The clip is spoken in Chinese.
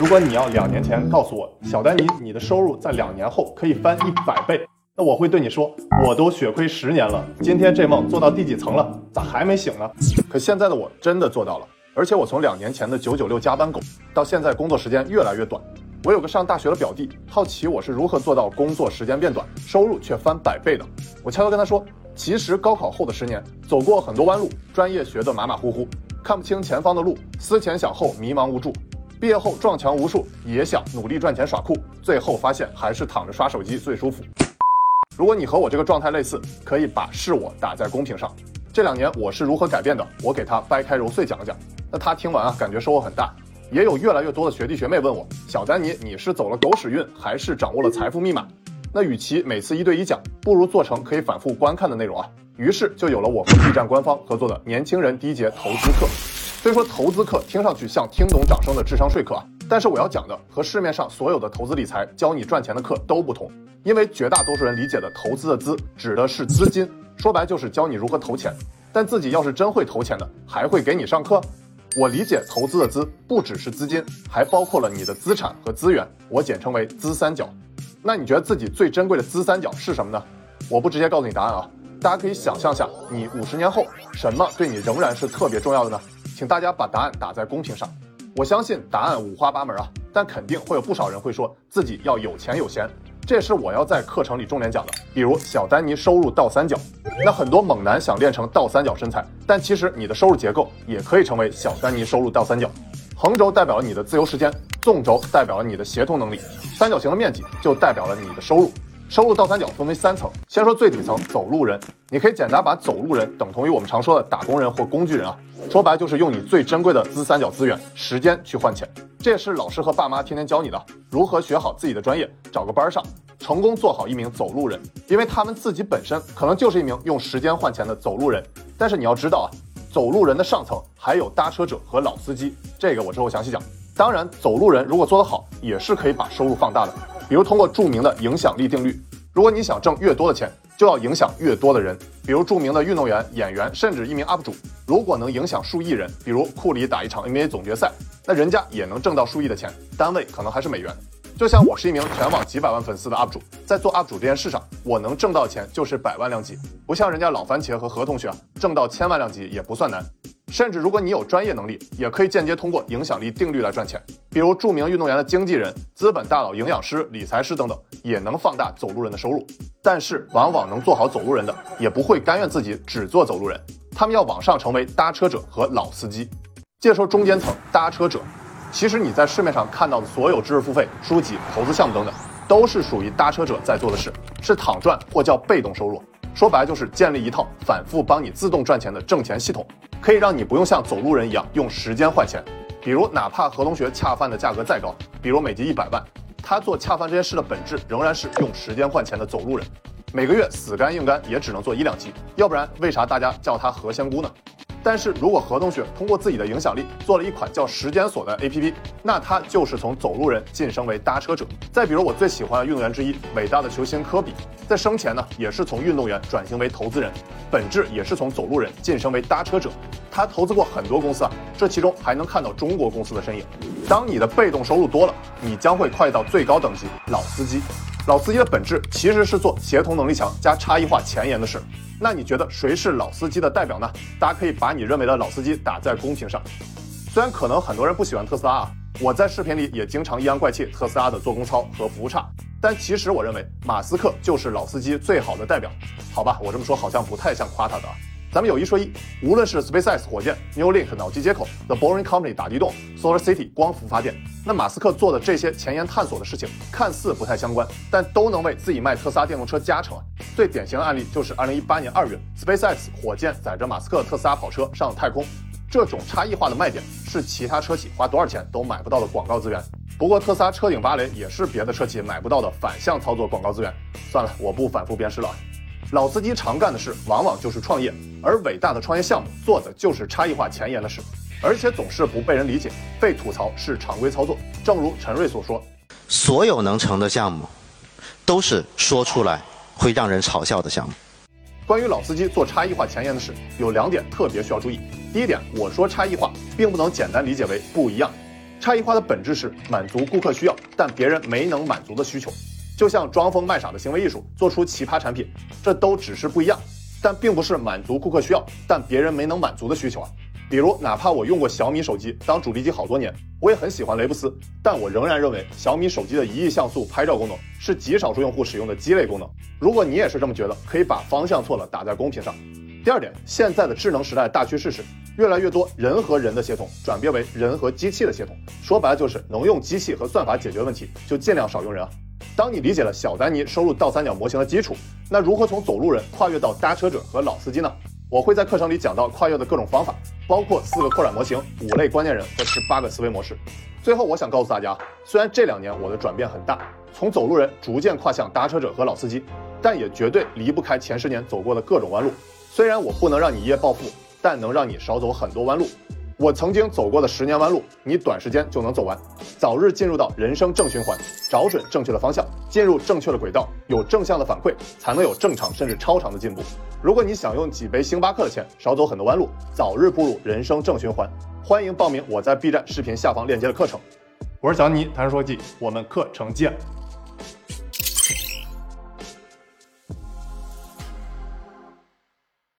如果你要两年前告诉我，小丹尼，你的收入在两年后可以翻一百倍，那我会对你说，我都血亏十年了，今天这梦做到第几层了？咋还没醒呢？可现在的我真的做到了，而且我从两年前的九九六加班狗，到现在工作时间越来越短。我有个上大学的表弟，好奇我是如何做到工作时间变短，收入却翻百倍的。我悄悄跟他说，其实高考后的十年，走过很多弯路，专业学得马马虎虎，看不清前方的路，思前想后，迷茫无助。毕业后撞墙无数，也想努力赚钱耍酷，最后发现还是躺着刷手机最舒服。如果你和我这个状态类似，可以把是我打在公屏上。这两年我是如何改变的？我给他掰开揉碎讲了讲。那他听完啊，感觉收获很大。也有越来越多的学弟学妹问我，小丹尼，你是走了狗屎运，还是掌握了财富密码？那与其每次一对一讲，不如做成可以反复观看的内容啊。于是就有了我和 B 站官方合作的年轻人第一节投资课。虽说投资课听上去像听懂掌声的智商税课啊，但是我要讲的和市面上所有的投资理财教你赚钱的课都不同，因为绝大多数人理解的投资的资指的是资金，说白就是教你如何投钱。但自己要是真会投钱的，还会给你上课？我理解投资的资不只是资金，还包括了你的资产和资源，我简称为资三角。那你觉得自己最珍贵的资三角是什么呢？我不直接告诉你答案啊，大家可以想象下，你五十年后什么对你仍然是特别重要的呢？请大家把答案打在公屏上，我相信答案五花八门啊，但肯定会有不少人会说自己要有钱有闲，这也是我要在课程里重点讲的。比如小丹尼收入倒三角，那很多猛男想练成倒三角身材，但其实你的收入结构也可以成为小丹尼收入倒三角。横轴代表了你的自由时间，纵轴代表了你的协同能力，三角形的面积就代表了你的收入。收入倒三角分为三层，先说最底层走路人，你可以简单把走路人等同于我们常说的打工人或工具人啊，说白就是用你最珍贵的资三角资源时间去换钱，这也是老师和爸妈天天教你的，如何学好自己的专业，找个班上，成功做好一名走路人，因为他们自己本身可能就是一名用时间换钱的走路人，但是你要知道啊，走路人的上层还有搭车者和老司机，这个我之后详细讲。当然，走路人如果做得好，也是可以把收入放大的。比如通过著名的影响力定律，如果你想挣越多的钱，就要影响越多的人。比如著名的运动员、演员，甚至一名 UP 主，如果能影响数亿人，比如库里打一场 NBA 总决赛，那人家也能挣到数亿的钱，单位可能还是美元。就像我是一名全网几百万粉丝的 UP 主，在做 UP 主这件事上，我能挣到钱就是百万量级，不像人家老番茄和何同学啊挣到千万量级也不算难。甚至如果你有专业能力，也可以间接通过影响力定律来赚钱。比如著名运动员的经纪人、资本大佬、营养师、理财师等等，也能放大走路人的收入。但是，往往能做好走路人的，也不会甘愿自己只做走路人，他们要往上成为搭车者和老司机。接着说中间层搭车者，其实你在市面上看到的所有知识付费、书籍、投资项目等等，都是属于搭车者在做的事，是躺赚或叫被动收入。说白就是建立一套反复帮你自动赚钱的挣钱系统。可以让你不用像走路人一样用时间换钱，比如哪怕何同学恰饭的价格再高，比如每集一百万，他做恰饭这件事的本质仍然是用时间换钱的走路人，每个月死干硬干也只能做一两集，要不然为啥大家叫他何仙姑呢？但是如果何同学通过自己的影响力做了一款叫时间锁的 APP，那他就是从走路人晋升为搭车者。再比如我最喜欢的运动员之一，伟大的球星科比，在生前呢也是从运动员转型为投资人，本质也是从走路人晋升为搭车者。他投资过很多公司啊，这其中还能看到中国公司的身影。当你的被动收入多了，你将会快到最高等级老司机。老司机的本质其实是做协同能力强加差异化前沿的事。那你觉得谁是老司机的代表呢？大家可以把你认为的老司机打在公屏上。虽然可能很多人不喜欢特斯拉啊，我在视频里也经常阴阳怪气特斯拉的做工糙和服务差，但其实我认为马斯克就是老司机最好的代表。好吧，我这么说好像不太像夸他的。咱们有一说一，无论是 SpaceX 火箭、Neuralink 脑机接口、The Boring Company 打地洞、Solar City 光伏发电，那马斯克做的这些前沿探索的事情，看似不太相关，但都能为自己卖特斯拉电动车加成。最典型的案例就是2018年2月，SpaceX 火箭载着马斯克特斯拉跑车上了太空，这种差异化的卖点是其他车企花多少钱都买不到的广告资源。不过特斯拉车顶芭蕾也是别的车企买不到的反向操作广告资源。算了，我不反复鞭尸了。老司机常干的事往往就是创业，而伟大的创业项目做的就是差异化前沿的事，而且总是不被人理解，被吐槽是常规操作。正如陈瑞所说，所有能成的项目，都是说出来会让人嘲笑的项目。关于老司机做差异化前沿的事，有两点特别需要注意。第一点，我说差异化，并不能简单理解为不一样。差异化的本质是满足顾客需要，但别人没能满足的需求。就像装疯卖傻的行为艺术，做出奇葩产品，这都只是不一样，但并不是满足顾客需要，但别人没能满足的需求啊。比如，哪怕我用过小米手机当主力机好多年，我也很喜欢雷布斯，但我仍然认为小米手机的一亿像素拍照功能是极少数用户使用的鸡肋功能。如果你也是这么觉得，可以把方向错了打在公屏上。第二点，现在的智能时代大趋势是越来越多人和人的协同转变为人和机器的协同，说白了就是能用机器和算法解决问题，就尽量少用人啊。当你理解了小丹尼收入倒三角模型的基础，那如何从走路人跨越到搭车者和老司机呢？我会在课程里讲到跨越的各种方法，包括四个扩展模型、五类关键人和十八个思维模式。最后，我想告诉大家，虽然这两年我的转变很大，从走路人逐渐跨向搭车者和老司机，但也绝对离不开前十年走过的各种弯路。虽然我不能让你一夜暴富，但能让你少走很多弯路。我曾经走过的十年弯路，你短时间就能走完。早日进入到人生正循环，找准正确的方向，进入正确的轨道，有正向的反馈，才能有正常甚至超长的进步。如果你想用几杯星巴克的钱少走很多弯路，早日步入人生正循环，欢迎报名我在 B 站视频下方链接的课程。我是小尼，谈说技，我们课程见。